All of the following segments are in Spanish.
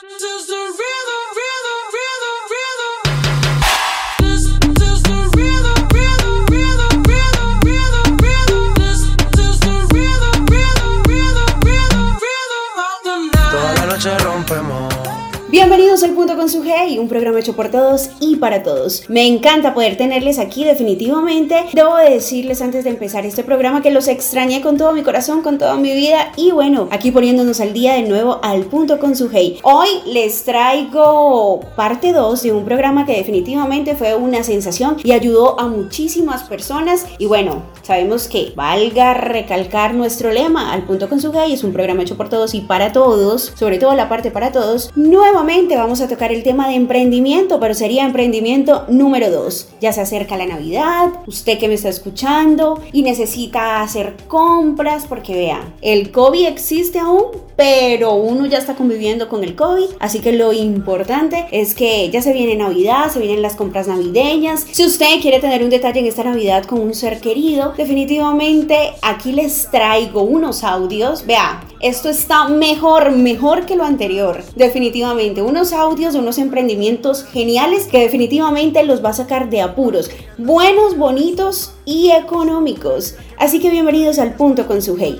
does the Bienvenidos al Punto con su G, un programa hecho por todos y para todos. Me encanta poder tenerles aquí definitivamente. Debo decirles antes de empezar este programa que los extrañé con todo mi corazón, con toda mi vida y bueno, aquí poniéndonos al día de nuevo al Punto con su G. Hoy les traigo parte 2 de un programa que definitivamente fue una sensación y ayudó a muchísimas personas y bueno, sabemos que valga recalcar nuestro lema al Punto con su G es un programa hecho por todos y para todos, sobre todo la parte para todos. Nueva vamos a tocar el tema de emprendimiento, pero sería emprendimiento número 2. Ya se acerca la Navidad, usted que me está escuchando y necesita hacer compras porque vea, el COVID existe aún, pero uno ya está conviviendo con el COVID, así que lo importante es que ya se viene Navidad, se vienen las compras navideñas. Si usted quiere tener un detalle en esta Navidad con un ser querido, definitivamente aquí les traigo unos audios. Vea, esto está mejor, mejor que lo anterior, definitivamente. Unos audios, unos emprendimientos geniales que definitivamente los va a sacar de apuros. Buenos, bonitos y económicos. Así que bienvenidos al punto con su hey.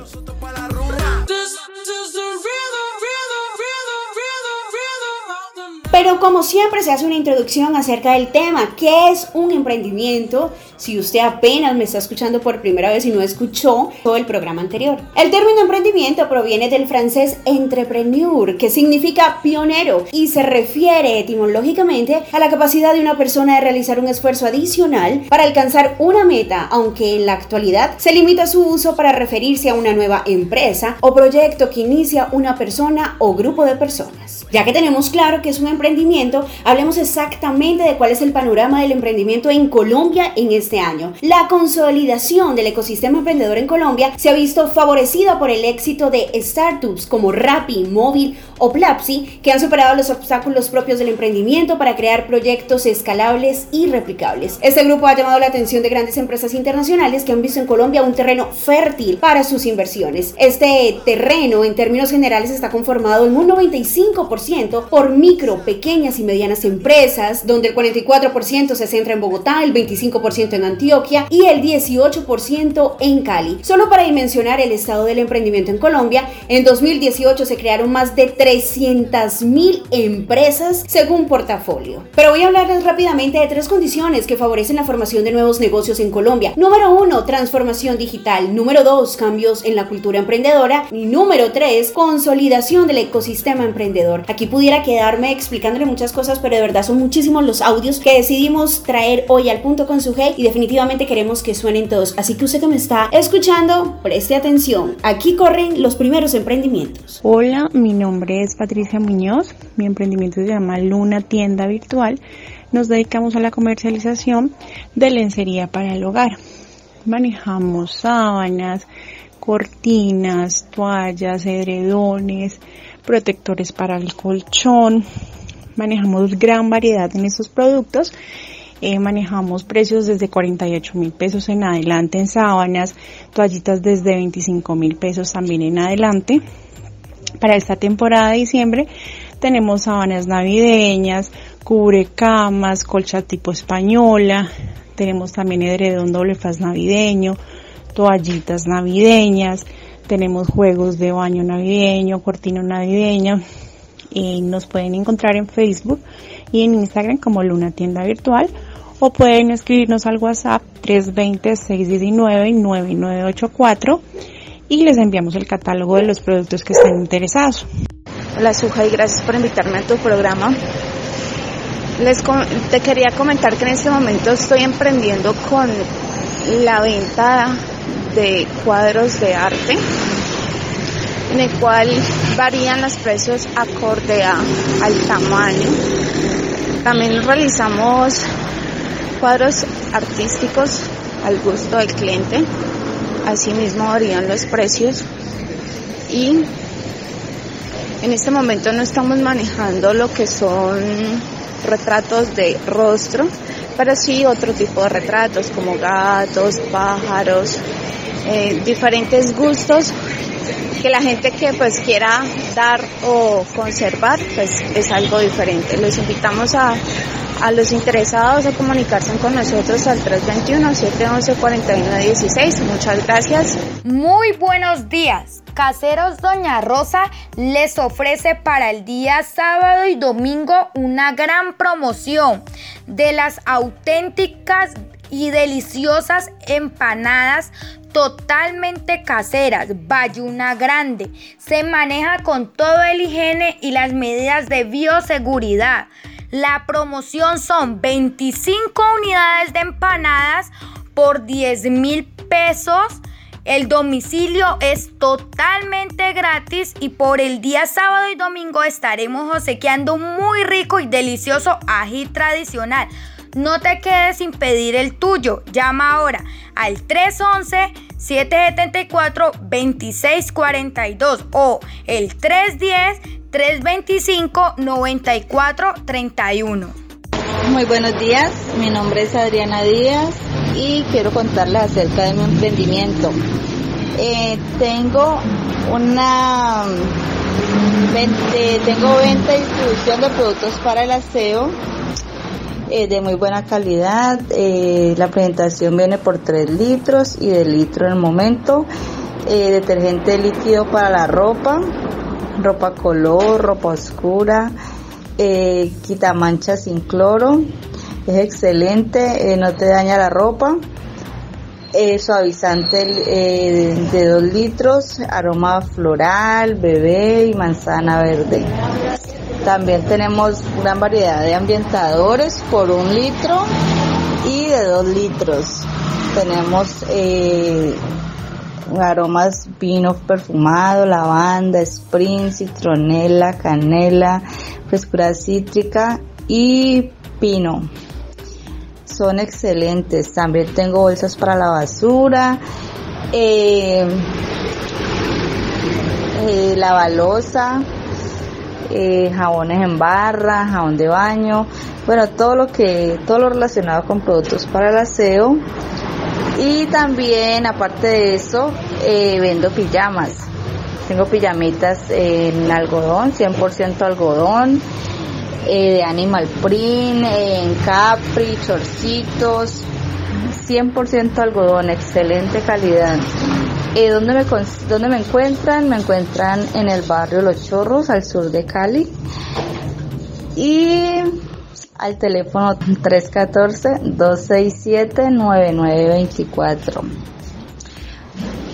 Pero como siempre se hace una introducción acerca del tema, ¿qué es un emprendimiento? Si usted apenas me está escuchando por primera vez y no escuchó todo el programa anterior. El término emprendimiento proviene del francés entrepreneur, que significa pionero y se refiere etimológicamente a la capacidad de una persona de realizar un esfuerzo adicional para alcanzar una meta, aunque en la actualidad se limita su uso para referirse a una nueva empresa o proyecto que inicia una persona o grupo de personas. Ya que tenemos claro que es un emprendimiento, hablemos exactamente de cuál es el panorama del emprendimiento en Colombia en este año. La consolidación del ecosistema emprendedor en Colombia se ha visto favorecida por el éxito de startups como Rappi, Móvil o Plapsi, que han superado los obstáculos propios del emprendimiento para crear proyectos escalables y replicables. Este grupo ha llamado la atención de grandes empresas internacionales que han visto en Colombia un terreno fértil para sus inversiones. Este terreno, en términos generales, está conformado en un 95% por micro, pequeñas y medianas empresas, donde el 44% se centra en Bogotá, el 25% en Antioquia y el 18% en Cali. Solo para dimensionar el estado del emprendimiento en Colombia, en 2018 se crearon más de 300 mil empresas según portafolio. Pero voy a hablarles rápidamente de tres condiciones que favorecen la formación de nuevos negocios en Colombia. Número uno, transformación digital. Número dos, cambios en la cultura emprendedora. Y número tres, consolidación del ecosistema emprendedor. Aquí pudiera quedarme explicando muchas cosas, pero de verdad son muchísimos los audios que decidimos traer hoy al punto con su G y definitivamente queremos que suenen todos. Así que usted que me está escuchando, preste atención. Aquí corren los primeros emprendimientos. Hola, mi nombre es Patricia Muñoz. Mi emprendimiento se llama Luna Tienda Virtual. Nos dedicamos a la comercialización de lencería para el hogar. Manejamos sábanas, cortinas, toallas, edredones, protectores para el colchón, manejamos gran variedad en estos productos. Eh, manejamos precios desde 48 mil pesos en adelante en sábanas, toallitas desde 25 mil pesos también en adelante. Para esta temporada de diciembre tenemos sábanas navideñas, cubrecamas, colcha tipo española, tenemos también edredón doble faz navideño, toallitas navideñas, tenemos juegos de baño navideño, cortino navideño, y nos pueden encontrar en Facebook y en Instagram como Luna Tienda Virtual o pueden escribirnos al WhatsApp 320-619-9984 y les enviamos el catálogo de los productos que estén interesados. Hola Suja y gracias por invitarme a tu programa. Les te quería comentar que en este momento estoy emprendiendo con la venta de cuadros de arte en el cual varían los precios acorde al tamaño. También realizamos cuadros artísticos al gusto del cliente. Asimismo varían los precios y en este momento no estamos manejando lo que son retratos de rostro, pero sí otro tipo de retratos como gatos, pájaros, eh, diferentes gustos que la gente que pues quiera dar o conservar pues es algo diferente. Los invitamos a, a los interesados a comunicarse con nosotros al 321-711-4116. Muchas gracias. Muy buenos días. Caseros Doña Rosa les ofrece para el día sábado y domingo una gran promoción de las auténticas y deliciosas empanadas totalmente caseras, Bayuna Grande. Se maneja con todo el higiene y las medidas de bioseguridad. La promoción son 25 unidades de empanadas por 10 mil pesos. El domicilio es totalmente gratis y por el día sábado y domingo estaremos obsequiando un muy rico y delicioso ají tradicional. No te quedes sin pedir el tuyo. Llama ahora al 311-774-2642 o el 310-325-9431. Muy buenos días, mi nombre es Adriana Díaz y quiero contarles acerca de mi emprendimiento. Eh, tengo una tengo venta y distribución de productos para el aseo eh, de muy buena calidad. Eh, la presentación viene por 3 litros y de litro en el momento. Detergente líquido para la ropa, ropa color, ropa oscura, quita manchas sin cloro. Es excelente, no te daña la ropa. suavizante de 2 litros, aroma floral, bebé y manzana verde. También tenemos gran variedad de ambientadores por un litro y de dos litros. Tenemos eh, aromas vino perfumado, lavanda, spring, citronela, canela, frescura cítrica y pino. Son excelentes. También tengo bolsas para la basura. Eh, eh, la balosa eh, jabones en barra, jabón de baño, bueno, todo lo que, todo lo relacionado con productos para el aseo. Y también, aparte de eso, eh, vendo pijamas. Tengo pijamitas en algodón, 100% algodón, eh, de animal print, en capri, chorcitos, 100% algodón, excelente calidad. Eh, ¿dónde, me, ¿Dónde me encuentran? Me encuentran en el barrio Los Chorros, al sur de Cali. Y al teléfono 314-267-9924.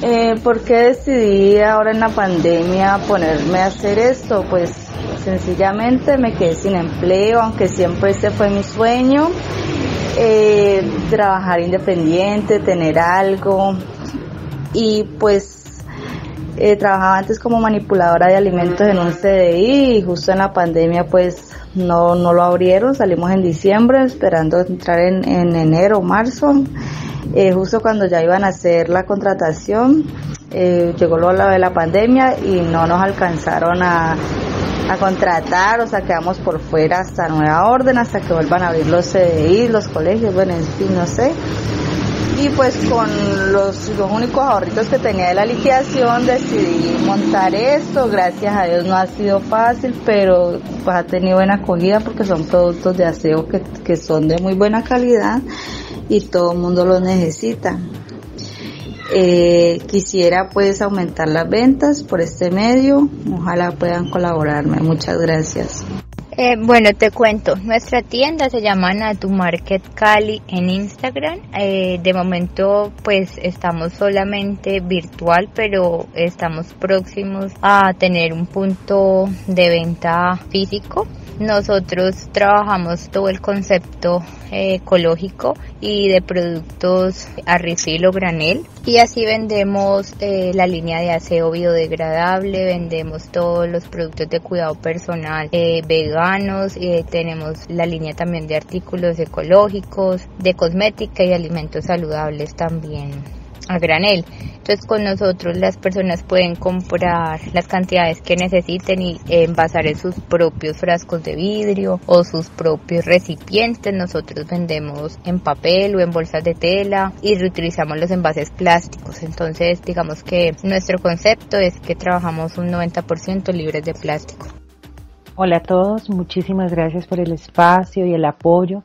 Eh, ¿Por qué decidí ahora en la pandemia ponerme a hacer esto? Pues sencillamente me quedé sin empleo, aunque siempre ese fue mi sueño. Eh, trabajar independiente, tener algo, y pues eh, trabajaba antes como manipuladora de alimentos en un CDI y justo en la pandemia pues no, no lo abrieron, salimos en diciembre esperando entrar en, en enero o marzo, eh, justo cuando ya iban a hacer la contratación, eh, llegó lo de la pandemia y no nos alcanzaron a, a contratar, o sea, quedamos por fuera hasta nueva orden, hasta que vuelvan a abrir los CDI, los colegios, bueno, en fin, no sé y pues con los, los únicos ahorritos que tenía de la liquidación decidí montar esto. Gracias a Dios no ha sido fácil, pero pues ha tenido buena acogida porque son productos de aseo que, que son de muy buena calidad y todo el mundo los necesita. Eh, quisiera pues aumentar las ventas por este medio. Ojalá puedan colaborarme. Muchas gracias. Eh, bueno, te cuento, nuestra tienda se llama Natu Market Cali en Instagram. Eh, de momento pues estamos solamente virtual, pero estamos próximos a tener un punto de venta físico. Nosotros trabajamos todo el concepto eh, ecológico y de productos a refil o granel. Y así vendemos eh, la línea de aseo biodegradable, vendemos todos los productos de cuidado personal eh, veganos, tenemos la línea también de artículos ecológicos, de cosmética y alimentos saludables también a granel. Entonces con nosotros las personas pueden comprar las cantidades que necesiten y envasar en sus propios frascos de vidrio o sus propios recipientes. Nosotros vendemos en papel o en bolsas de tela y reutilizamos los envases plásticos. Entonces digamos que nuestro concepto es que trabajamos un 90% libres de plástico. Hola a todos, muchísimas gracias por el espacio y el apoyo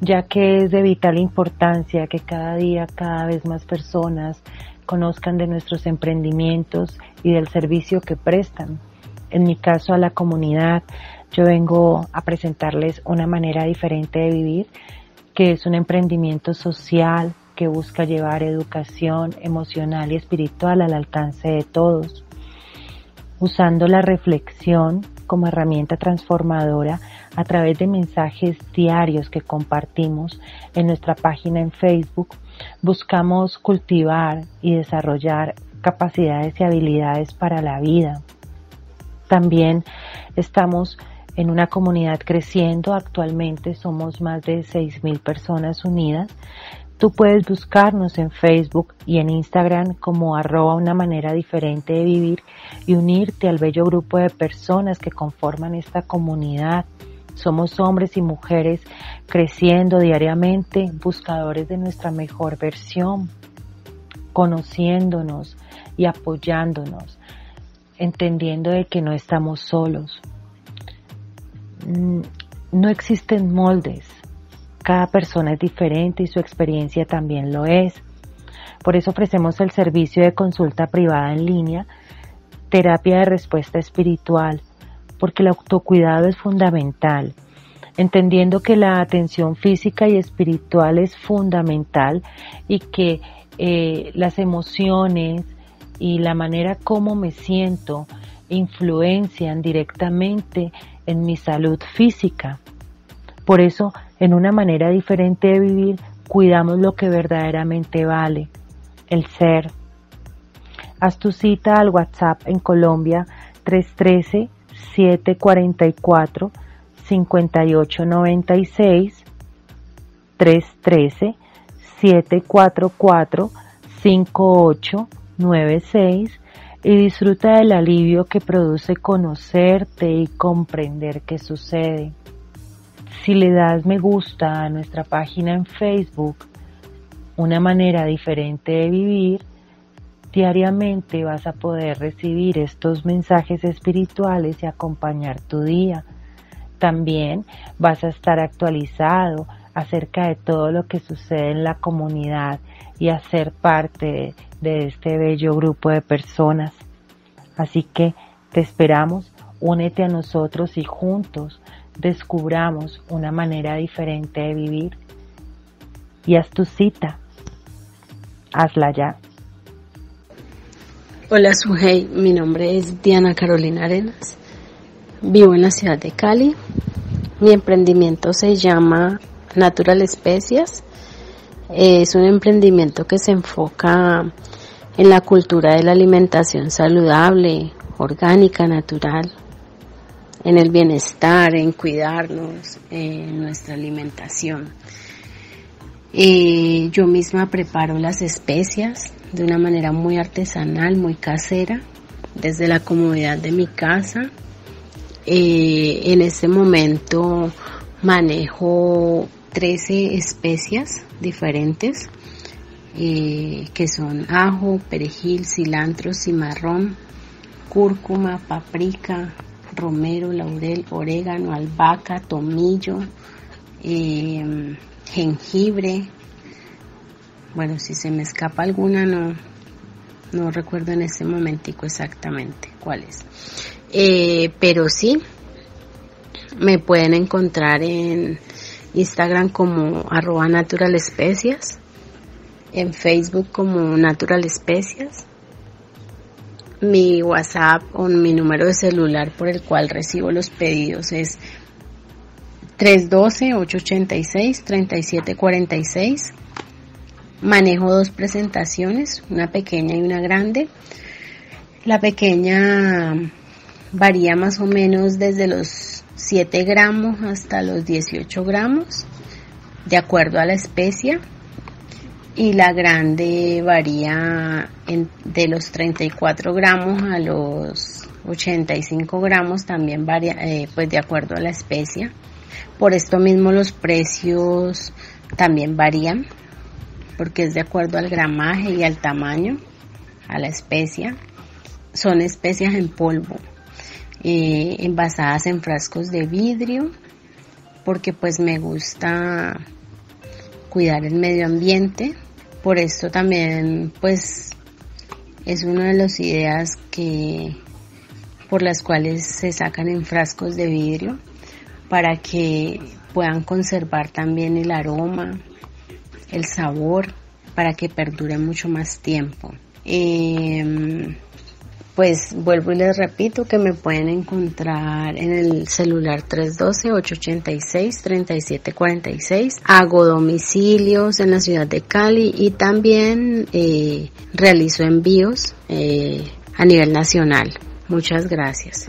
ya que es de vital importancia que cada día cada vez más personas conozcan de nuestros emprendimientos y del servicio que prestan. En mi caso a la comunidad, yo vengo a presentarles una manera diferente de vivir, que es un emprendimiento social que busca llevar educación emocional y espiritual al alcance de todos, usando la reflexión como herramienta transformadora a través de mensajes diarios que compartimos en nuestra página en Facebook buscamos cultivar y desarrollar capacidades y habilidades para la vida. También estamos en una comunidad creciendo, actualmente somos más de 6.000 personas unidas. Tú puedes buscarnos en Facebook y en Instagram como arroba una manera diferente de vivir y unirte al bello grupo de personas que conforman esta comunidad somos hombres y mujeres creciendo diariamente, buscadores de nuestra mejor versión, conociéndonos y apoyándonos, entendiendo de que no estamos solos. Mm, no existen moldes. Cada persona es diferente y su experiencia también lo es. Por eso ofrecemos el servicio de consulta privada en línea, terapia de respuesta espiritual, porque el autocuidado es fundamental, entendiendo que la atención física y espiritual es fundamental y que eh, las emociones y la manera como me siento influencian directamente en mi salud física. Por eso, en una manera diferente de vivir, cuidamos lo que verdaderamente vale, el ser. Haz tu cita al WhatsApp en Colombia 313 744 5896 313 744 5896 y disfruta del alivio que produce conocerte y comprender qué sucede. Si le das me gusta a nuestra página en Facebook, una manera diferente de vivir, Diariamente vas a poder recibir estos mensajes espirituales y acompañar tu día. También vas a estar actualizado acerca de todo lo que sucede en la comunidad y a ser parte de, este bello grupo de personas. Así que te esperamos, únete a nosotros y juntos descubramos una manera diferente de vivir. Y haz tu cita. Hazla ya. Hola Sujei, mi nombre es Diana Carolina Arenas. Vivo en la ciudad de Cali. Mi emprendimiento se llama Natural Especias. Es un emprendimiento que se enfoca en la cultura de la alimentación saludable, orgánica, natural, en el bienestar, en cuidarnos, en nuestra alimentación. Yo misma preparo las especias de una manera muy artesanal, muy casera, desde la comodidad de mi casa. Eh, en este momento manejo 13 especias diferentes, eh, que son ajo, perejil, cilantro, cimarrón, cúrcuma, paprika, romero, laurel, orégano, albahaca, tomillo, jengibre. Bueno, si se me escapa alguna, no, no recuerdo en este momentico exactamente cuál es. Eh, pero sí, me pueden encontrar en Instagram como arroba natural especias, en Facebook como natural especias, mi WhatsApp o mi número de celular por el cual recibo los pedidos es 312-886-3746. Manejo dos presentaciones, una pequeña y una grande. La pequeña varía más o menos desde los 7 gramos hasta los 18 gramos, de acuerdo a la especie. Y la grande varía de los 34 gramos a los 85 gramos, también varía eh, pues de acuerdo a la especie. Por esto mismo los precios también varían porque es de acuerdo al gramaje y al tamaño, a la especia. Son especias en polvo, eh, envasadas en frascos de vidrio, porque pues me gusta cuidar el medio ambiente. Por esto también pues es una de las ideas que por las cuales se sacan en frascos de vidrio para que puedan conservar también el aroma, el sabor, para que perdure mucho más tiempo. Em, pues vuelvo y les repito que me pueden encontrar en el celular 312-886-3746. Hago domicilios en la ciudad de Cali y también eh, realizo envíos eh, a nivel nacional. Muchas gracias.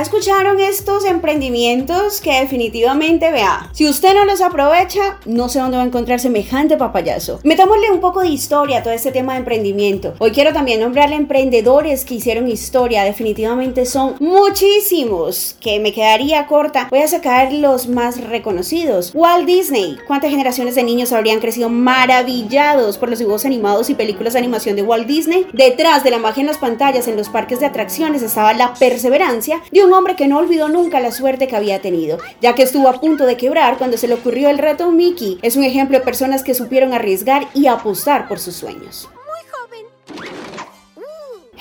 Escucharon estos emprendimientos que definitivamente vea. Si usted no los aprovecha, no sé dónde va a encontrar semejante papayazo. Metámosle un poco de historia a todo este tema de emprendimiento. Hoy quiero también nombrarle emprendedores que hicieron historia. Definitivamente son muchísimos que me quedaría corta. Voy a sacar los más reconocidos. Walt Disney. ¿Cuántas generaciones de niños habrían crecido maravillados por los dibujos animados y películas de animación de Walt Disney? Detrás de la magia en las pantallas, en los parques de atracciones, estaba la perseverancia de de un hombre que no olvidó nunca la suerte que había tenido, ya que estuvo a punto de quebrar cuando se le ocurrió el reto Mickey. Es un ejemplo de personas que supieron arriesgar y apostar por sus sueños.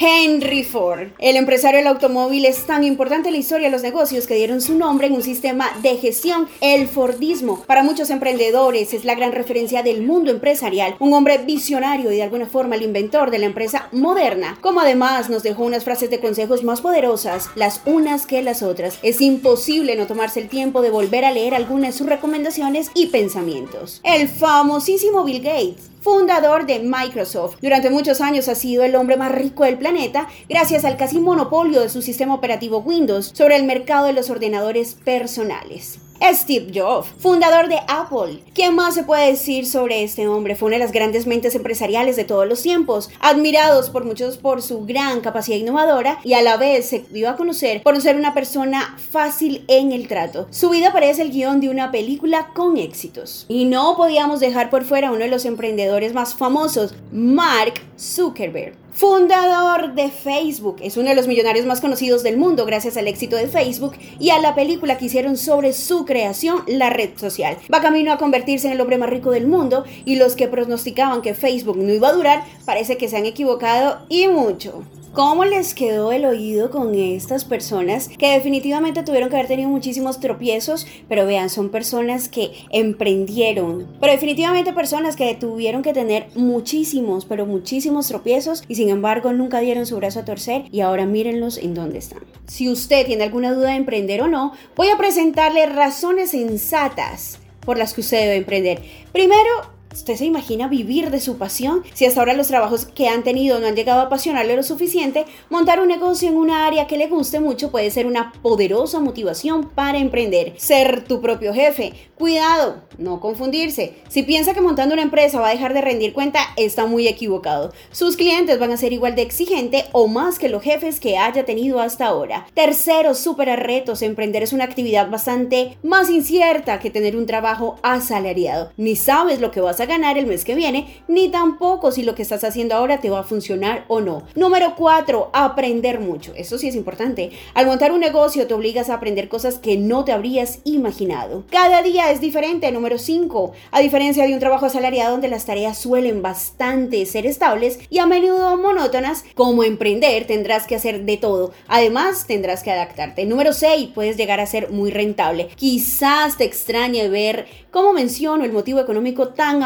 Henry Ford. El empresario del automóvil es tan importante en la historia de los negocios que dieron su nombre en un sistema de gestión, el Fordismo. Para muchos emprendedores es la gran referencia del mundo empresarial, un hombre visionario y de alguna forma el inventor de la empresa moderna, como además nos dejó unas frases de consejos más poderosas, las unas que las otras. Es imposible no tomarse el tiempo de volver a leer algunas de sus recomendaciones y pensamientos. El famosísimo Bill Gates fundador de Microsoft. Durante muchos años ha sido el hombre más rico del planeta gracias al casi monopolio de su sistema operativo Windows sobre el mercado de los ordenadores personales. Steve Jobs, fundador de Apple. ¿Qué más se puede decir sobre este hombre? Fue una de las grandes mentes empresariales de todos los tiempos, admirados por muchos por su gran capacidad innovadora y a la vez se dio a conocer por ser una persona fácil en el trato. Su vida parece el guion de una película con éxitos. Y no podíamos dejar por fuera uno de los emprendedores más famosos, Mark Zuckerberg fundador de Facebook. Es uno de los millonarios más conocidos del mundo gracias al éxito de Facebook y a la película que hicieron sobre su creación, la red social. Va camino a convertirse en el hombre más rico del mundo y los que pronosticaban que Facebook no iba a durar parece que se han equivocado y mucho. ¿Cómo les quedó el oído con estas personas que definitivamente tuvieron que haber tenido muchísimos tropiezos? Pero vean, son personas que emprendieron, pero definitivamente personas que tuvieron que tener muchísimos, pero muchísimos tropiezos y sin embargo nunca dieron su brazo a torcer y ahora mírenlos en dónde están. Si usted tiene alguna duda de emprender o no, voy a presentarle razones sensatas por las que usted debe emprender. Primero, ¿Usted se imagina vivir de su pasión? Si hasta ahora los trabajos que han tenido no han llegado a apasionarle lo suficiente, montar un negocio en una área que le guste mucho puede ser una poderosa motivación para emprender. Ser tu propio jefe. Cuidado, no confundirse. Si piensa que montando una empresa va a dejar de rendir cuenta, está muy equivocado. Sus clientes van a ser igual de exigente o más que los jefes que haya tenido hasta ahora. Tercero, superar retos. Emprender es una actividad bastante más incierta que tener un trabajo asalariado. Ni sabes lo que vas a ganar el mes que viene, ni tampoco si lo que estás haciendo ahora te va a funcionar o no. Número 4, aprender mucho. Eso sí es importante. Al montar un negocio te obligas a aprender cosas que no te habrías imaginado. Cada día es diferente. Número 5, a diferencia de un trabajo asalariado donde las tareas suelen bastante ser estables y a menudo monótonas, como emprender tendrás que hacer de todo. Además, tendrás que adaptarte. Número 6, puedes llegar a ser muy rentable. Quizás te extrañe ver, como menciono, el motivo económico tan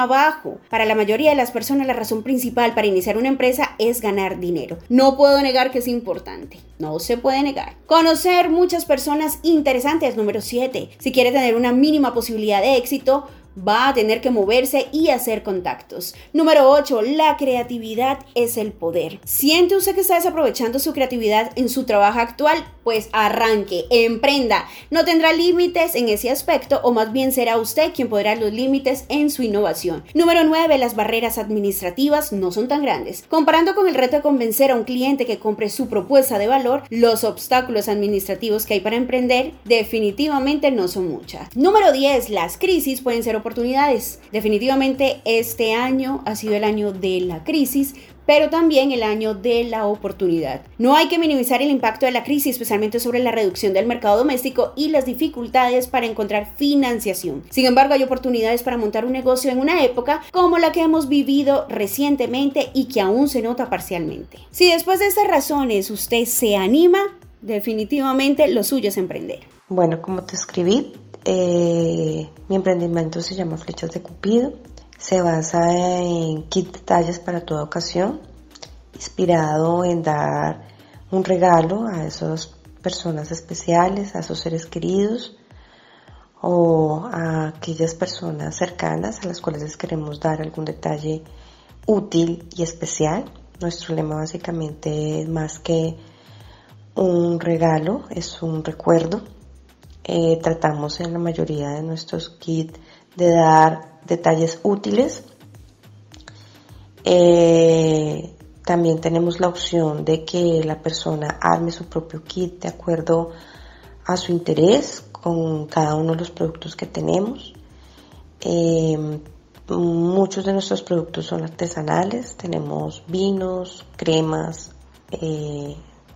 Para la mayoría de las personas la razón principal para iniciar una empresa es ganar dinero. No puedo negar que es importante. No se puede negar. Conocer muchas personas interesantes. Número 7. Si quiere tener una mínima posibilidad de éxito, va a tener que moverse y hacer contactos. Número 8. La creatividad es el poder. ¿Siente usted que está desaprovechando su creatividad en su trabajo actual? Pues arranque, emprenda. No tendrá límites en ese aspecto o más bien será usted quien podrá los límites en su innovación. Número 9. Las barreras administrativas no son tan grandes. Comparando con el reto de convencer a un cliente que compre su propuesta de valor, los obstáculos administrativos que hay para emprender definitivamente no son muchas. Número 10. Las crisis pueden ser oportunidades. Definitivamente este año ha sido el año de la crisis, pero también el año de la oportunidad. No hay que minimizar el impacto de la crisis, especialmente sobre la reducción del mercado doméstico y las dificultades para encontrar financiación. Sin embargo, hay oportunidades para montar un negocio en una época como la que hemos vivido recientemente y que aún se nota parcialmente. Si después de estas razones usted se anima, definitivamente lo suyo es emprender. Bueno, como te escribí, eh, mi emprendimiento se llama Flechas de Cupido. Se basa en kit detalles para toda ocasión, inspirado en dar un regalo a esas personas especiales, a esos seres queridos o a aquellas personas cercanas a las cuales les queremos dar algún detalle útil y especial. Nuestro lema básicamente es más que un regalo, es un recuerdo eh, tratamos en la mayoría de nuestros kits de dar detalles útiles. Eh, también tenemos la opción de que la persona arme su propio kit de acuerdo a su interés con cada uno de los productos que tenemos. Eh, muchos de nuestros productos son artesanales, tenemos vinos, cremas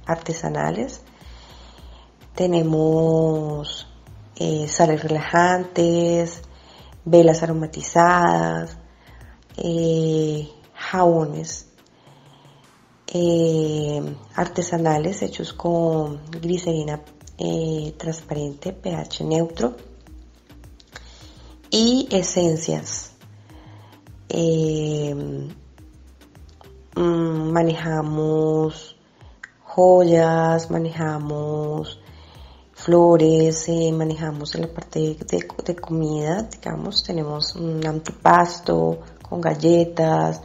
artesanales tenemos eh, sales relajantes, velas aromatizadas, eh, jabones eh, artesanales hechos con glicerina transparente, pH neutro y esencias. Mm, manejamos joyas, manejamos flores, eh, manejamos la parte de, comida, digamos, tenemos un antipasto con galletas,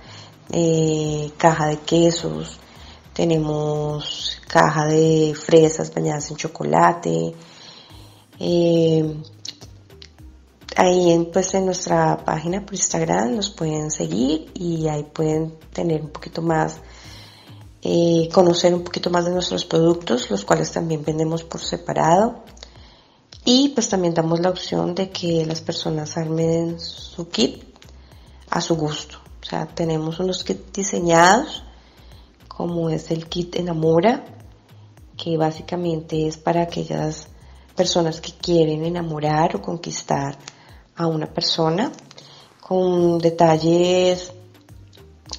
eh, caja de quesos, tenemos caja de fresas bañadas en chocolate. Eh, ahí en, pues en nuestra página por Instagram nos pueden seguir y ahí pueden tener un poquito más eh, conocer un poquito más de nuestros productos, los cuales también vendemos por separado. Y pues también damos la opción de que las personas armen su kit a su gusto. O sea, tenemos unos kits diseñados, como es el kit Enamora, que básicamente es para aquellas personas que quieren enamorar o conquistar a una persona, con detalles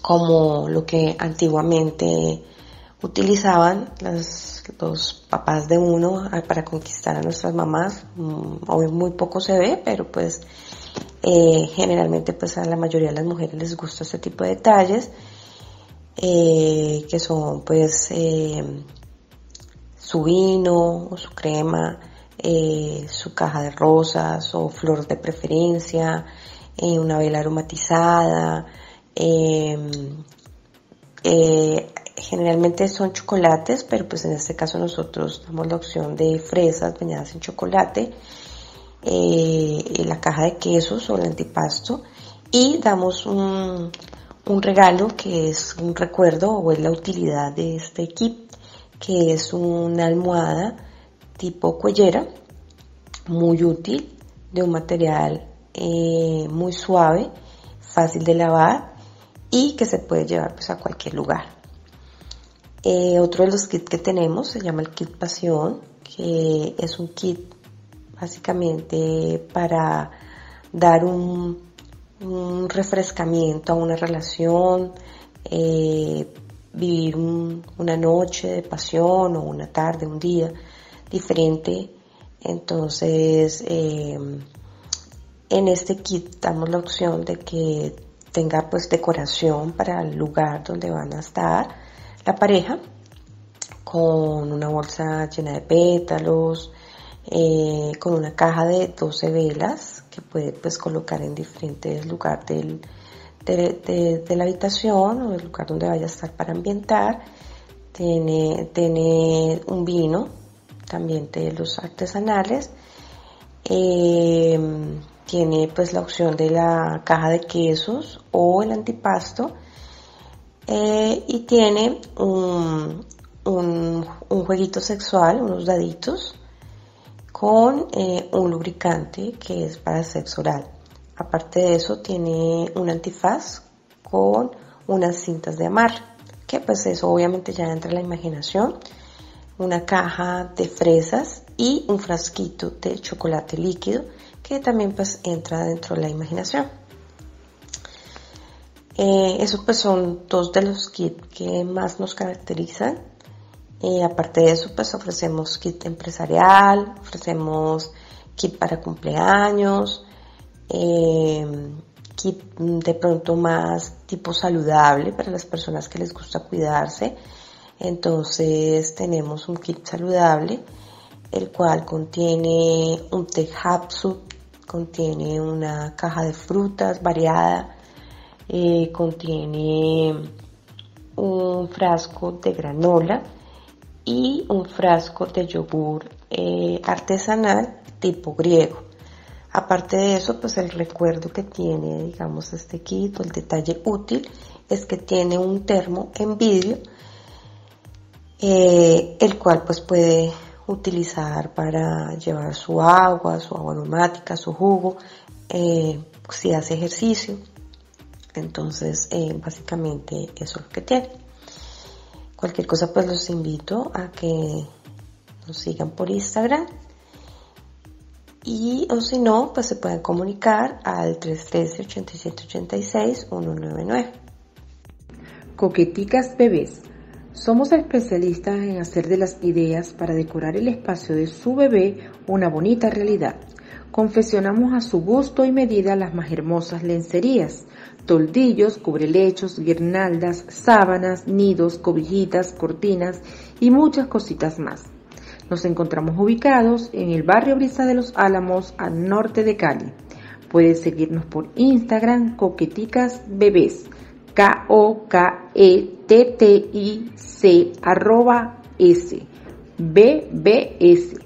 como lo que antiguamente utilizaban los papás de uno para conquistar a nuestras mamás. Mm, hoy muy poco se ve, pero pues eh, generalmente pues a la mayoría de las mujeres les gusta este tipo de detalles, eh, que son pues eh, su vino o su crema, su caja de rosas o flor de preferencia, una vela aromatizada, Em, eh, generalmente son chocolates, pero pues en este caso nosotros damos la opción de fresas bañadas en chocolate, eh, la caja de quesos o el antipasto y damos un, regalo que es un recuerdo o es la utilidad de este kit, que es una almohada tipo cuellera, muy útil, de un material eh, muy suave, fácil de lavar y que se puede llevar pues, a cualquier lugar. Eh, otro de los kits que tenemos se llama el kit pasión, que es un kit básicamente para dar un, refrescamiento a una relación, eh, vivir una noche de pasión o una tarde, un día diferente. Entonces, eh, en este kit damos la opción de que tenga pues decoración para el lugar donde van a estar la pareja con una bolsa llena de pétalos, eh, con una caja de 12 velas que puede pues colocar en diferentes lugares del, de, la habitación o el lugar donde vaya a estar para ambientar. Tiene, tiene un vino también de los artesanales. Eh, tiene pues la opción de la caja de quesos o el antipasto eh, y tiene un, un, jueguito sexual, unos daditos con eh, un lubricante que es para sexo oral. Aparte de eso tiene un antifaz con unas cintas de amarre, que pues eso obviamente ya entra en la imaginación, una caja de fresas y un frasquito de chocolate líquido que también pues entra dentro de la imaginación. Eh, esos pues son dos de los kits que más nos caracterizan. Eh, aparte de eso pues ofrecemos kit empresarial, ofrecemos kit para cumpleaños, eh, kit de pronto más tipo saludable para las personas que les gusta cuidarse. Entonces tenemos un kit saludable el cual contiene un té contiene una caja de frutas variada, eh, contiene un frasco de granola y un frasco de yogur eh, artesanal tipo griego. Aparte de eso, pues el recuerdo que tiene, digamos, este kit, el detalle útil, es que tiene un termo en vidrio, eh, el cual pues puede utilizar para llevar su agua, su agua aromática, su jugo, eh, si hace ejercicio. Entonces, eh, básicamente eso es lo que tiene. Cualquier cosa, pues los invito a que nos sigan por Instagram y o si no, pues se pueden comunicar al 313-8786-199. Coqueticas Bebés. Somos especialistas en hacer de las ideas para decorar el espacio de su bebé una bonita realidad. Confeccionamos a su gusto y medida las más hermosas lencerías, toldillos, cubrelechos, guirnaldas, sábanas, nidos, cobijitas, cortinas y muchas cositas más. Nos encontramos ubicados en el barrio Brisa de los Álamos, al norte de Cali. Puedes seguirnos por Instagram Coqueticas Bebés, K-O-K-E-T-T-I-C arroba S, BBS.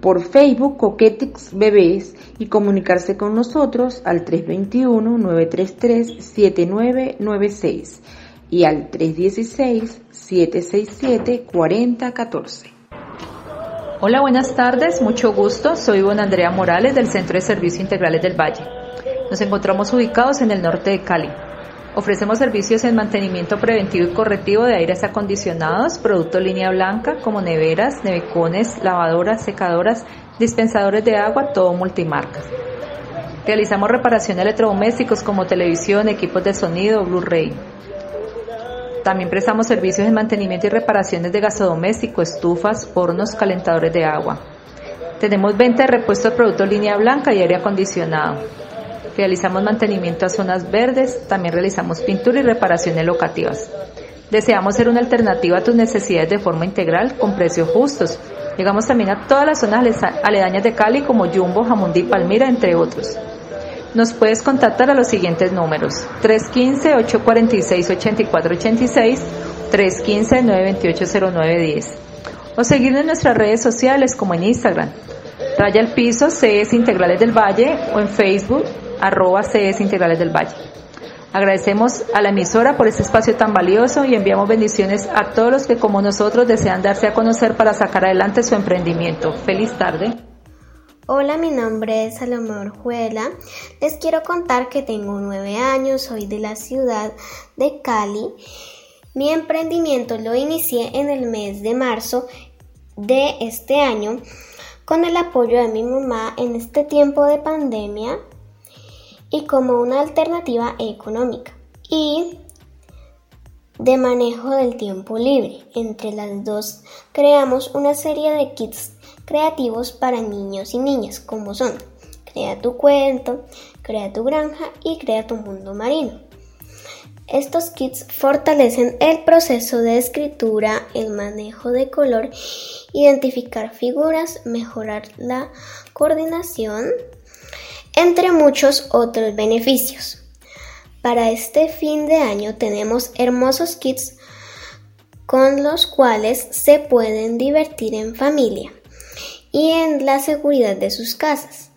Por Facebook Coquetix Bebés y comunicarse con nosotros al 321-933-7996 y al 316-767-4014. Hola, buenas tardes, mucho gusto. Soy Ivonne Andrea Morales del Centro de Servicios Integrales del Valle. Nos encontramos ubicados en el norte de Cali. Ofrecemos servicios en mantenimiento preventivo y correctivo de aires acondicionados, producto línea blanca como neveras, nevecones, lavadoras, secadoras, dispensadores de agua, todo multimarcas. Realizamos reparación de electrodomésticos como televisión, equipos de sonido, Blu-ray. También prestamos servicios de mantenimiento y reparaciones de gasodoméstico, estufas, hornos, calentadores de agua. Tenemos venta de repuesto de productos línea blanca y aire acondicionado. Realizamos mantenimiento a zonas verdes, también realizamos pintura y reparaciones locativas. Deseamos ser una alternativa a tus necesidades de forma integral con precios justos. Llegamos también a todas las zonas aledañas de Cali como Jumbo, Jamundí, Palmira, entre otros. Nos puedes contactar a los siguientes números: 315-846-8486, 315-928-0910 o seguirnos en nuestras redes sociales como en Instagram, Raya el Piso, CS Integrales del Valle o en Facebook, arroba CS Integrales del Valle. Agradecemos a la emisora por este espacio tan valioso y enviamos bendiciones a todos los que como nosotros desean darse a conocer para sacar adelante su emprendimiento. Feliz tarde. Hola, mi nombre es Salomé Orjuela. Les quiero contar que tengo nueve años, soy de la ciudad de Cali. Mi emprendimiento lo inicié en el mes de marzo de este año con el apoyo de mi mamá en este tiempo de pandemia y como una alternativa económica y de manejo del tiempo libre. Entre las dos creamos una serie de kits creativos para niños y niñas, como son Crea tu cuento, Crea tu granja y Crea tu mundo marino. Estos kits fortalecen el proceso de escritura, el manejo de color, identificar figuras, mejorar la coordinación, entre muchos otros beneficios. Para este fin de año tenemos hermosos kits con los cuales se pueden divertir en familia y en la seguridad de sus casas,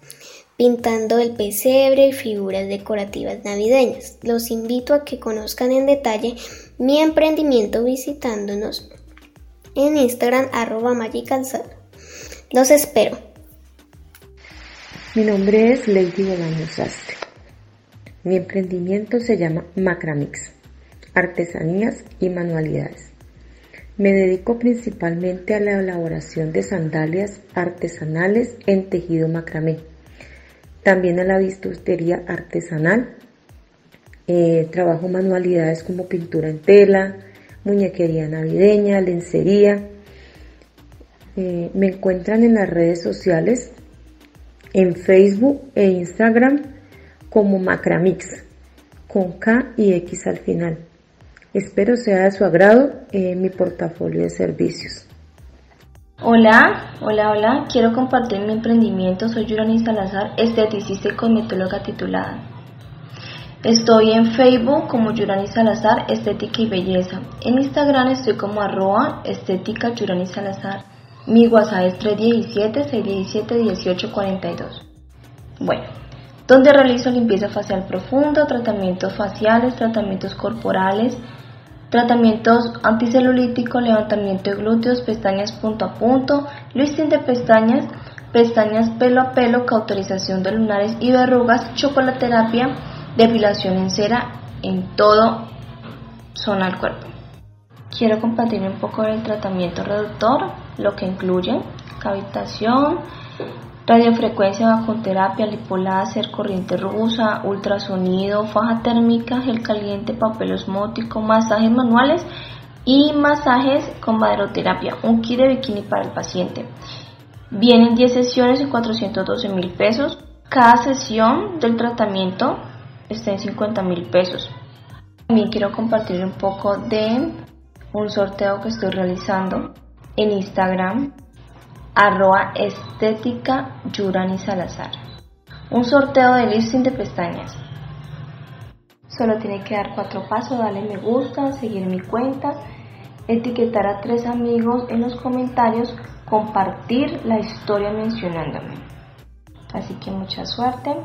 pintando el pesebre y figuras decorativas navideñas. Los invito a que conozcan en detalle mi emprendimiento visitándonos en Instagram arroba magicalzado. Los espero. Mi nombre es Lady Bolaño Sastre. Mi emprendimiento se llama Macramix, artesanías y manualidades. Me dedico principalmente a la elaboración de sandalias artesanales en tejido macramé, también a la bisutería artesanal. Eh, trabajo manualidades como pintura en tela, muñequería navideña, lencería. Eh, me encuentran en las redes sociales, en Facebook e Instagram como Macramix, con K y X al final. Espero sea de su agrado en mi portafolio de servicios. Hola, hola, hola. Quiero compartir mi emprendimiento. Soy Yurani Salazar, esteticista y cosmetóloga titulada. Estoy en Facebook como Yurani Salazar, Estética y Belleza. En Instagram estoy como arroba estética Yurani Salazar. Mi WhatsApp es 317-617-1842. Bueno, donde realizo limpieza facial profunda, tratamientos faciales, tratamientos corporales, tratamientos anticelulíticos, levantamiento de glúteos, pestañas punto a punto, lifting de pestañas, pestañas pelo a pelo, cauterización de lunares y verrugas, chocolaterapia, depilación en cera en todo zona del cuerpo. Quiero compartir un poco del tratamiento reductor, lo que incluye cavitación, radiofrecuencia, vacuoterapia, lipoláser, corriente rusa, ultrasonido, faja térmica, gel caliente, papel osmótico, masajes manuales y masajes con maderoterapia, un kit de bikini para el paciente. Vienen 10 sesiones en 412 mil pesos. Cada sesión del tratamiento está en 50 mil pesos. También quiero compartir un poco de un sorteo que estoy realizando en Instagram, arroba estética Yurani Salazar. Un sorteo de listing de pestañas. Solo tiene que dar cuatro pasos, darle me gusta, seguir mi cuenta, etiquetar a tres amigos en los comentarios, compartir la historia mencionándome. Así que mucha suerte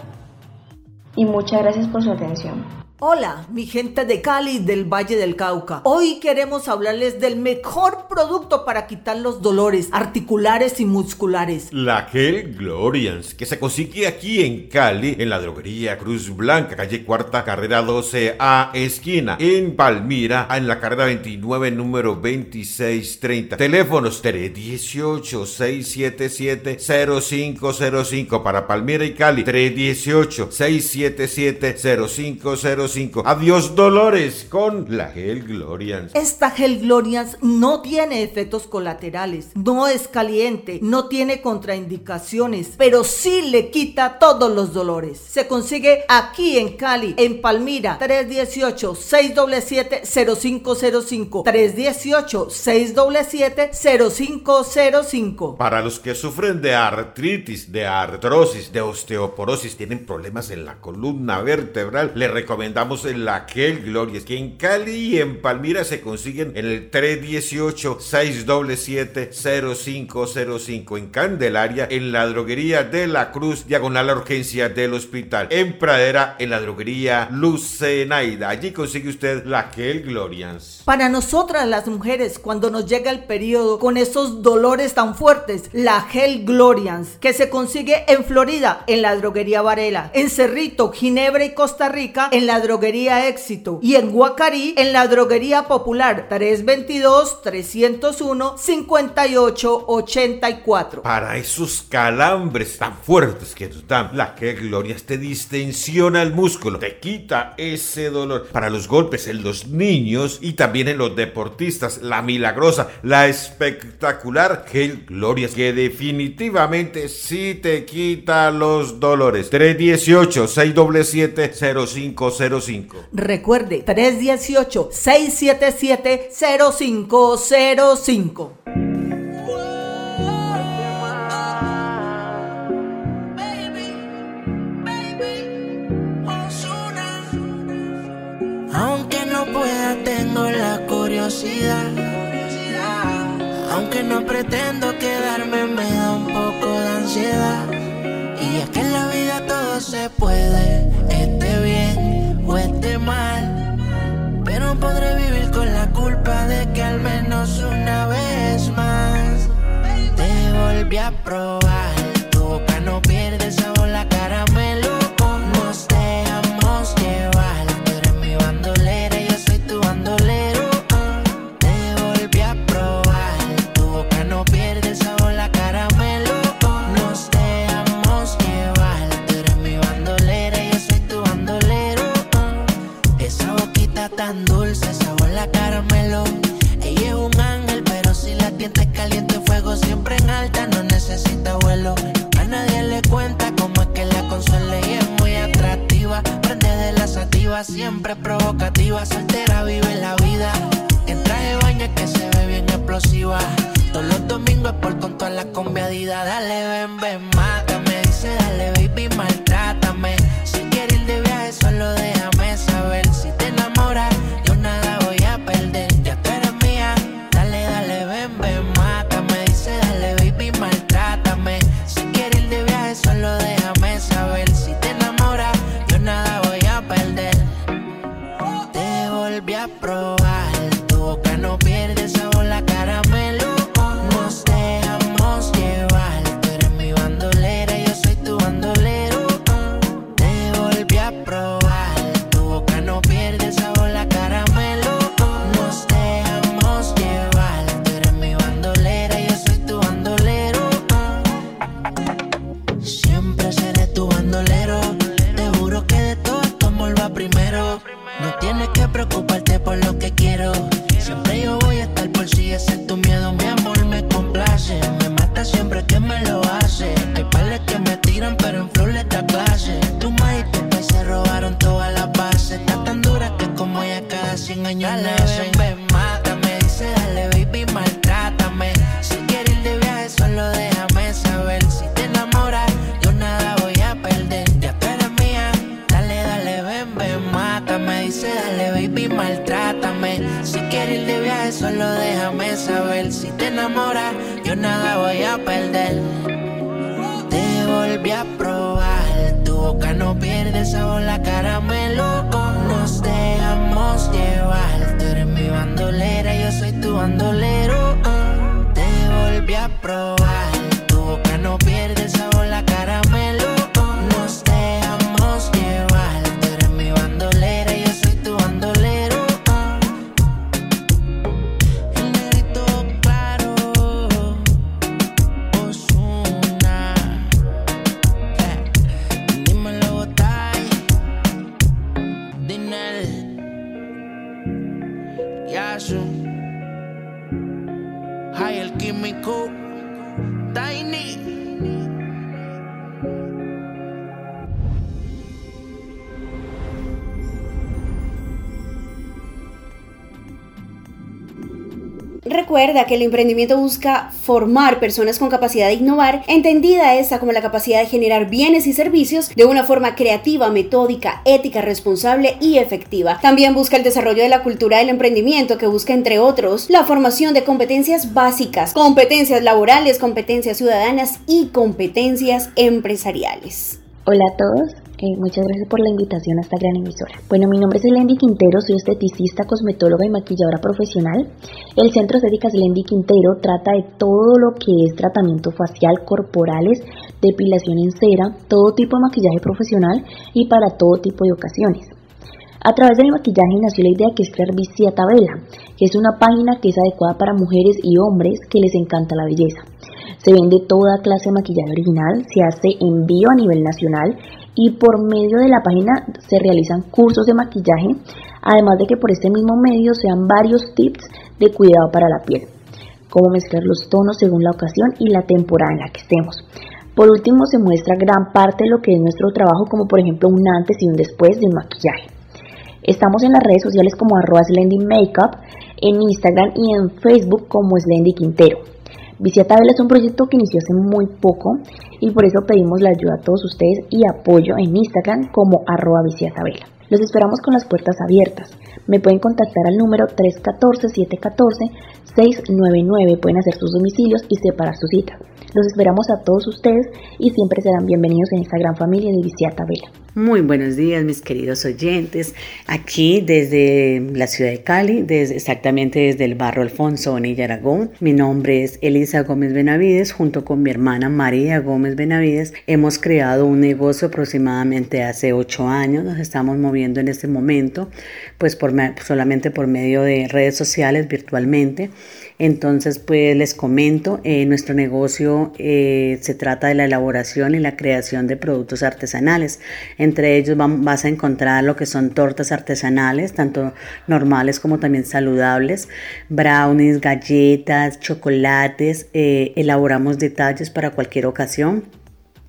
y muchas gracias por su atención. Hola, mi gente de Cali del Valle del Cauca. Hoy queremos hablarles del mejor producto para quitar los dolores articulares y musculares. La Gel Glorians, que se consigue aquí en Cali, en la droguería Cruz Blanca, calle Cuarta, carrera 12A, esquina, en Palmira, en la carrera 29, número 2630. Teléfonos 318-677-0505 para Palmira y Cali, 318-677-0505. Adiós dolores con la Gel Glorians. Esta Gel Glorians no tiene efectos colaterales, no es caliente, no tiene contraindicaciones, pero sí le quita todos los dolores. Se consigue aquí en Cali, en Palmira, 318-677-0505. 318-677-0505. Para los que sufren de artritis, de artrosis, de osteoporosis, tienen problemas en la columna vertebral, le recomendamos en la Kel Glorias, que en Cali y en Palmira se consiguen en el 318-677-0505. En Candelaria, en la droguería de la Cruz, diagonal a urgencia del hospital. En Pradera, en la droguería Lucenaida. Allí consigue usted la Kel Glorians. Para nosotras las mujeres, cuando nos llega el periodo con esos dolores tan fuertes, la Gel Glorians, que se consigue en Florida, en la droguería Varela, en Cerrito, Ginebra y Costa Rica, en la droguería droguería Éxito y en Guacarí en la droguería popular 322-301-5884. Para esos calambres tan fuertes que nos dan, la que gloria te distensiona el músculo, te quita ese dolor. Para los golpes en los niños y también en los deportistas, la milagrosa, la espectacular Gel Glorias que definitivamente sí te quita los dolores. 318 677 0505 Recuerde, 318-677-0505. Aunque no pueda, tengo la curiosidad. Aunque no pretendo quedarme, me da un poco de ansiedad. Y es que en la vida todo se puede, Pero podré vivir con la culpa de que al menos una vez más te volví a probar. La siempre provocativa, soltera, vive la vida. En traje baño que se ve bien explosiva. Todos los domingos por con todas las conviadidas. Dale, ven, ven, Que el emprendimiento busca formar personas con capacidad de innovar, entendida esta como la capacidad de generar bienes y servicios de una forma creativa, metódica, ética, responsable y efectiva. También busca el desarrollo de la cultura del emprendimiento que busca, entre otros, la formación de competencias básicas, competencias laborales, competencias ciudadanas y competencias empresariales. Hola a todos, muchas gracias por la invitación a esta gran emisora. Bueno, mi nombre es Elendi Quintero, soy esteticista, cosmetóloga y maquilladora profesional. El Centro Estéticas Elendi Quintero trata de todo lo que es tratamiento facial, corporales, depilación en cera, todo tipo de maquillaje profesional y para todo tipo de ocasiones. A través del maquillaje nació la idea que es crear Vicia Tabela, que es una página que es adecuada para mujeres y hombres que les encanta la belleza. Se vende toda clase de maquillaje original, se hace envío a nivel nacional y por medio de la página se realizan cursos de maquillaje, además de que por este mismo medio se dan varios tips de cuidado para la piel, cómo mezclar los tonos según la ocasión y la temporada en la que estemos. Por último, se muestra gran parte de lo que es nuestro trabajo, como por ejemplo un antes y un después de un maquillaje. Estamos en las redes sociales como arroba Slendy Makeup, en Instagram y en Facebook como Slendy Quintero. Visitabel es un proyecto que inició hace muy poco y por eso pedimos la ayuda a todos ustedes y apoyo en Instagram como arroba. Los esperamos con las puertas abiertas. Me pueden contactar al número 314-714-699. Pueden hacer sus domicilios y separar su cita. Los esperamos a todos ustedes y siempre serán bienvenidos en esta gran familia de Viciata Vela. Muy buenos días, mis queridos oyentes. Aquí desde la ciudad de Cali, desde, exactamente desde el barrio Alfonso Bonilla Aragón. Mi nombre es Elisa Gómez Benavides. Junto con mi hermana María Gómez Benavides, hemos creado un negocio aproximadamente hace ocho años. Nos estamos moviendo en este momento, pues por, solamente por medio de redes sociales, virtualmente. Entonces, pues les comento, eh, nuestro negocio eh, se trata de la elaboración y la creación de productos artesanales. Entre ellos vas a encontrar lo que son tortas artesanales, tanto normales como también saludables, brownies, galletas, chocolates. eh, elaboramos detalles para cualquier ocasión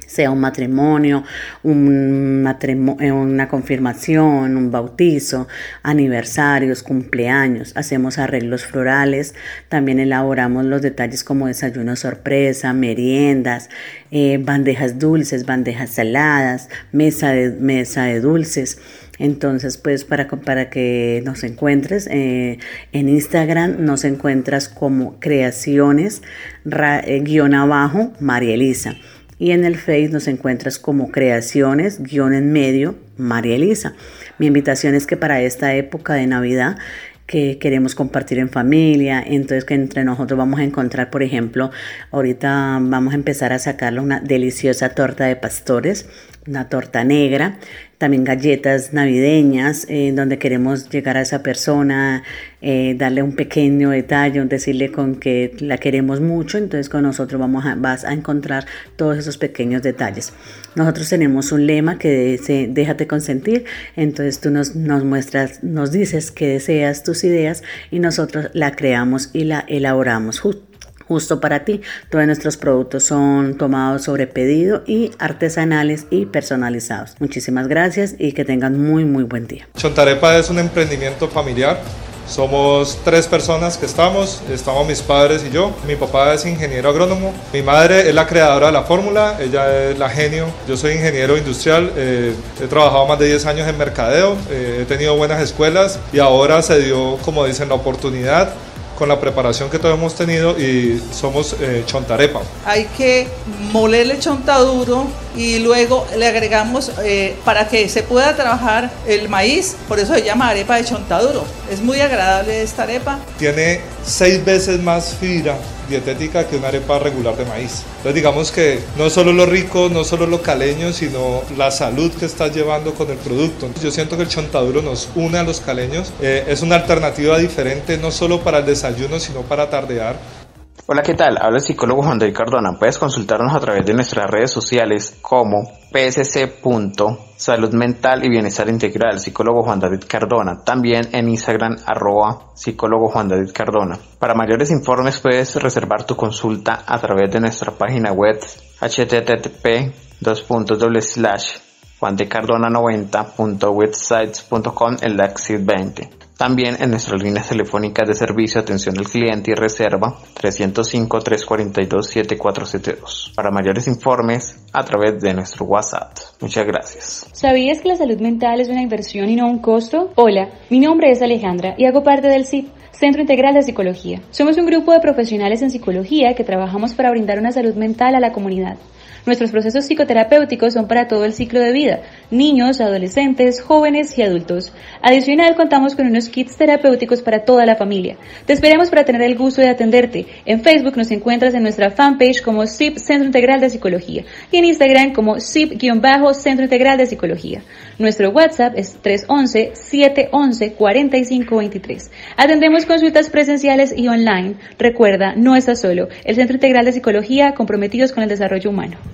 sea un matrimonio, un matrimo- eh, una confirmación, un bautizo, aniversarios, cumpleaños. Hacemos arreglos florales, también elaboramos los detalles como desayuno sorpresa, meriendas, eh, bandejas dulces, bandejas saladas, mesa de, mesa de dulces. Entonces, pues para, para que nos encuentres eh, en Instagram, nos encuentras como creaciones, ra- guion abajo, María Elisa. Y en el Face nos encuentras como creaciones, guion en medio, María Elisa. Mi invitación es que para esta época de Navidad que queremos compartir en familia, entonces que entre nosotros vamos a encontrar, por ejemplo, ahorita vamos a empezar a sacarle una deliciosa torta de pastores, una torta negra, también galletas navideñas, en donde queremos llegar a esa persona, eh, darle un pequeño detalle, decirle con que la queremos mucho, entonces con nosotros vamos a, vas a encontrar todos esos pequeños detalles. Nosotros tenemos un lema que dice, déjate consentir, entonces tú nos, nos muestras, nos dices que deseas tus ideas y nosotros la creamos y la elaboramos justo para ti. Todos nuestros productos son tomados sobre pedido y artesanales y personalizados. Muchísimas gracias y que tengan muy muy buen día. Chontarepa es un emprendimiento familiar somos tres personas que estamos, estamos mis padres y yo. Mi papá es ingeniero agrónomo, mi madre es la creadora de la fórmula, ella es la genio. Yo soy ingeniero industrial, eh, he trabajado más de 10 años en mercadeo, eh, he tenido buenas escuelas y ahora se dio, como dicen, la oportunidad con la preparación que todos hemos tenido y somos eh, chontarepa. Hay que molerle chontaduro y luego le agregamos eh, para que se pueda trabajar el maíz, por eso se llama arepa de chontaduro. Es muy agradable esta arepa. Tiene seis veces más fibra dietética que una arepa regular de maíz. Entonces digamos que no solo lo rico, no solo lo caleño, sino la salud que estás llevando con el producto. Yo siento que el chontaduro nos une a los caleños. Eh, es una alternativa diferente no solo para el desayuno, sino para tardear. Hola, ¿qué tal? Habla el psicólogo Juan David Cardona. Puedes consultarnos a través de nuestras redes sociales como psc. Salud Mental y Bienestar Integral, psicólogo Juan David Cardona. También en Instagram, arroba psicólogo Juan David Cardona. Para mayores informes puedes reservar tu consulta a través de nuestra página web http juandecardona90.websites.com el 20 también en nuestras líneas telefónicas de servicio, atención al cliente y reserva 305-342-7472. Para mayores informes, a través de nuestro WhatsApp. Muchas gracias. ¿Sabías que la salud mental es una inversión y no un costo? Hola, mi nombre es Alejandra y hago parte del CIP. Centro Integral de Psicología. Somos un grupo de profesionales en psicología que trabajamos para brindar una salud mental a la comunidad. Nuestros procesos psicoterapéuticos son para todo el ciclo de vida, niños, adolescentes, jóvenes y adultos. Adicional, contamos con unos kits terapéuticos para toda la familia. Te esperamos para tener el gusto de atenderte. En Facebook nos encuentras en nuestra fanpage como SIP Centro Integral de Psicología y en Instagram como SIP-Centro Integral de Psicología. Nuestro WhatsApp es 311-711-4523. Atendemos consultas presenciales y online. Recuerda, no estás solo. El Centro Integral de Psicología comprometidos con el desarrollo humano.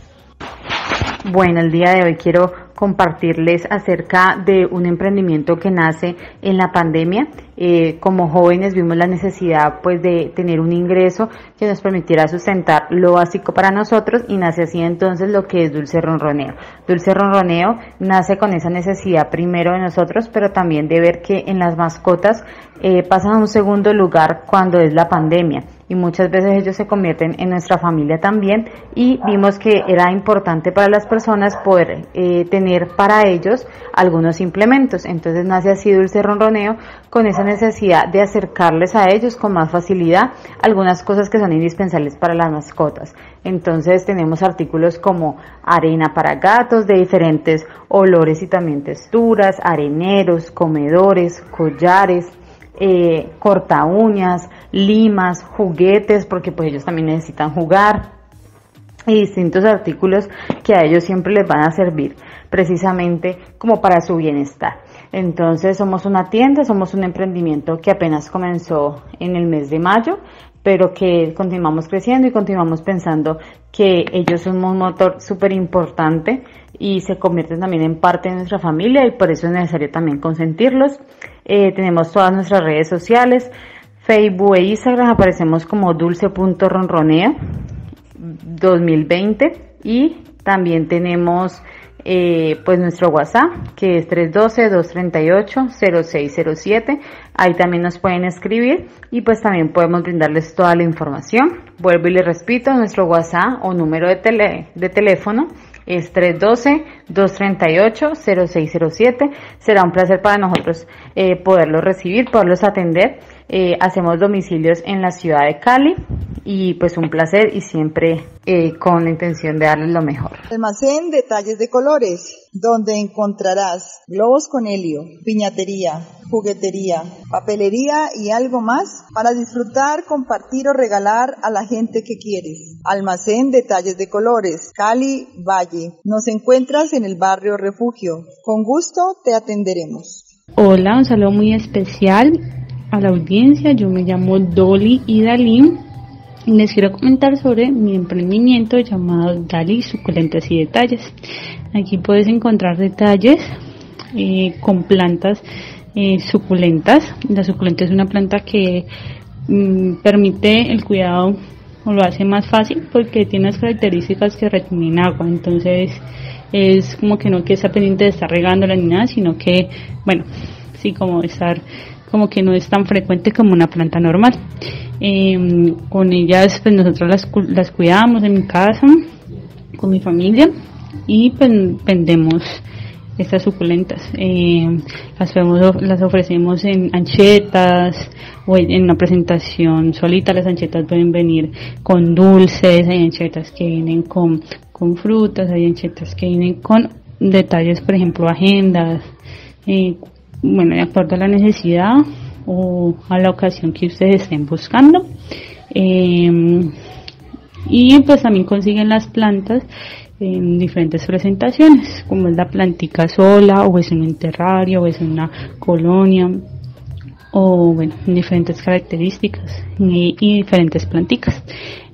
Bueno, el día de hoy quiero compartirles acerca de un emprendimiento que nace en la pandemia. Eh, como jóvenes vimos la necesidad pues de tener un ingreso que nos permitiera sustentar lo básico para nosotros y nace así entonces lo que es Dulce Ronroneo. Dulce Ronroneo nace con esa necesidad primero de nosotros, pero también de ver que en las mascotas eh, pasan a un segundo lugar cuando es la pandemia y muchas veces ellos se convierten en nuestra familia también y vimos que era importante para las personas poder eh, tener para ellos algunos implementos. Entonces nace así Dulce Ronroneo con esa necesidad de acercarles a ellos con más facilidad algunas cosas que son indispensables para las mascotas. Entonces tenemos artículos como arena para gatos de diferentes olores y también texturas, areneros, comedores, collares, eh, corta uñas, limas, juguetes, porque pues ellos también necesitan jugar y distintos artículos que a ellos siempre les van a servir precisamente como para su bienestar. Entonces somos una tienda, somos un emprendimiento que apenas comenzó en el mes de mayo, pero que continuamos creciendo y continuamos pensando que ellos son un motor súper importante y se convierten también en parte de nuestra familia y por eso es necesario también consentirlos. Eh, tenemos todas nuestras redes sociales, Facebook e Instagram, aparecemos como dulce.ronroneo 2020 y también tenemos eh, pues nuestro WhatsApp que es 312-238-0607 ahí también nos pueden escribir y pues también podemos brindarles toda la información. Vuelvo y les repito nuestro WhatsApp o número de, tele, de teléfono es 312-238-0607 será un placer para nosotros eh, poderlos recibir, poderlos atender Eh, hacemos domicilios en la ciudad de Cali y pues un placer y siempre eh, con la intención de darles lo mejor. Almacén Detalles de Colores, donde encontrarás globos con helio, piñatería, juguetería, papelería y algo más para disfrutar, compartir o regalar a la gente que quieres. Almacén Detalles de Colores, Cali, Valle. Nos encuentras en el barrio Refugio. Con gusto te atenderemos. Hola, un saludo muy especial a la audiencia. Yo me llamo Dolly Idalín les quiero comentar sobre mi emprendimiento llamado Dali Suculentas y Detalles. Aquí puedes encontrar detalles eh, con plantas eh, suculentas. La suculenta es una planta que mm, permite el cuidado o lo hace más fácil porque tiene las características que retienen agua. Entonces es como que no que estar pendiente de estar regándola ni nada, sino que, bueno, sí, como estar como que no es tan frecuente como una planta normal. Em, con ellas pues nosotros las, las cuidamos en mi casa, con mi familia y pues, vendemos estas suculentas. Em, las, las ofrecemos en anchetas o en una presentación solita. Las anchetas pueden venir con dulces, hay anchetas que vienen con, con frutas, hay anchetas que vienen con detalles, por ejemplo, agendas. Eh, bueno, de acuerdo a la necesidad o a la ocasión que ustedes estén buscando. Em, y pues también consiguen las plantas en diferentes presentaciones, como es la plantica sola, o es un terrario, o es una colonia, o bueno, diferentes características y, diferentes planticas.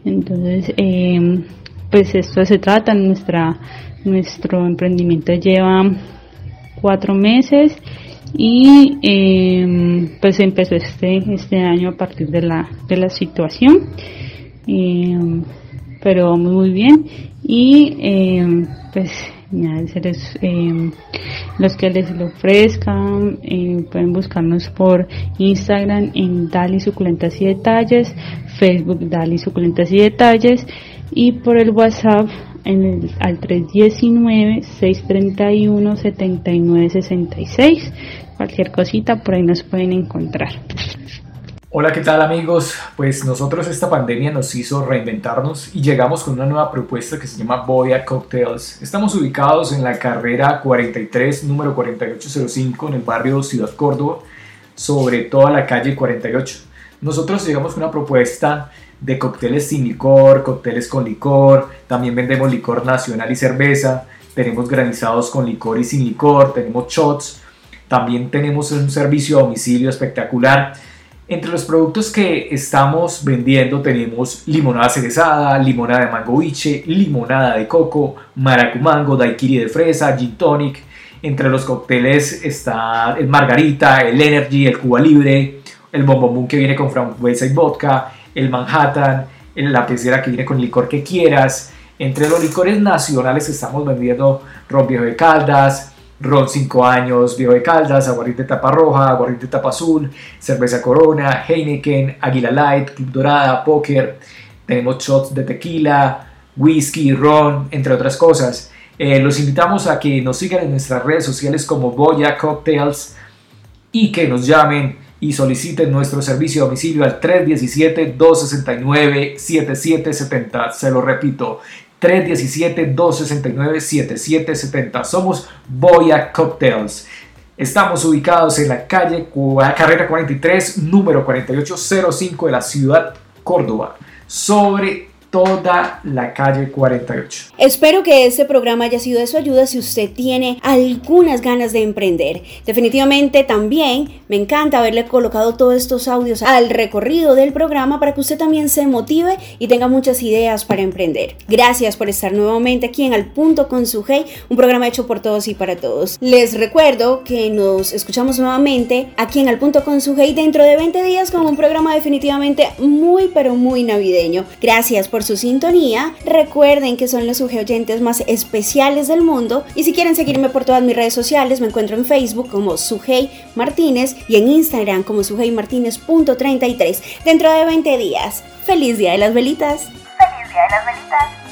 Entonces, em, pues esto se trata, nuestra, nuestro emprendimiento lleva cuatro meses y eh, pues empezó este este año a partir de la de la situación. Eh, pero muy bien. Y eh, pues eh, los que les lo ofrezcan pueden buscarnos por Instagram en Dali Suculentas y Detalles Facebook Dali Suculentas y Detalles y por el WhatsApp en el, al 319-631-7966 cualquier cosita por ahí nos pueden encontrar. Hola, ¿qué tal amigos? Pues nosotros esta pandemia nos hizo reinventarnos y llegamos con una nueva propuesta que se llama Boya Cocktails. Estamos ubicados en la carrera 43, número 4805, en el barrio Ciudad Córdoba, sobre toda la calle 48. Nosotros llegamos con una propuesta de cócteles sin licor, cócteles con licor, también vendemos licor nacional y cerveza, tenemos granizados con licor y sin licor, tenemos shots, también tenemos un servicio a domicilio espectacular. Entre los productos que estamos vendiendo tenemos limonada cerezada, limonada de mango biche, limonada de coco, maracumango, daiquiri de fresa, gin tonic. Entre los cócteles está el margarita, el energy, el cuba libre, el bombomún que viene con frambuesa y vodka, el manhattan, la pecera que viene con licor que quieras. Entre los licores nacionales estamos vendiendo ron de caldas, ron 5 años, viejo de Caldas, aguardiente tapa roja, aguardiente tapa azul, cerveza Corona, Heineken, Águila Light, Club Dorada, Poker, tenemos shots de tequila, whisky, ron, entre otras cosas. Eh, los invitamos a que nos sigan en nuestras redes sociales como Boya Cocktails y que nos llamen y soliciten nuestro servicio de domicilio al 317-269-7770. Se lo repito, 317-269-7770. Somos Boya Cocktails. Estamos ubicados en la calle Carrera 43, número 4805 de la ciudad Córdoba, sobre toda la calle 48. Espero que este programa haya sido de su ayuda si usted tiene algunas ganas de emprender. Definitivamente también me encanta haberle colocado todos estos audios al recorrido del programa para que usted también se motive y tenga muchas ideas para emprender. Gracias por estar nuevamente aquí en Al Punto con su Hey, un programa hecho por todos y para todos. Les recuerdo que nos escuchamos nuevamente aquí en Al Punto con su Hey dentro de 20 días con un programa definitivamente muy pero muy navideño. Gracias por su sintonía. Recuerden que son los oyentes más especiales del mundo. Y si quieren seguirme por todas mis redes sociales, me encuentro en Facebook como Sujei Martínez y en Instagram como sujeimartínez.33. Dentro de 20 días. ¡Feliz Día de las Velitas! ¡Feliz Día de las Velitas!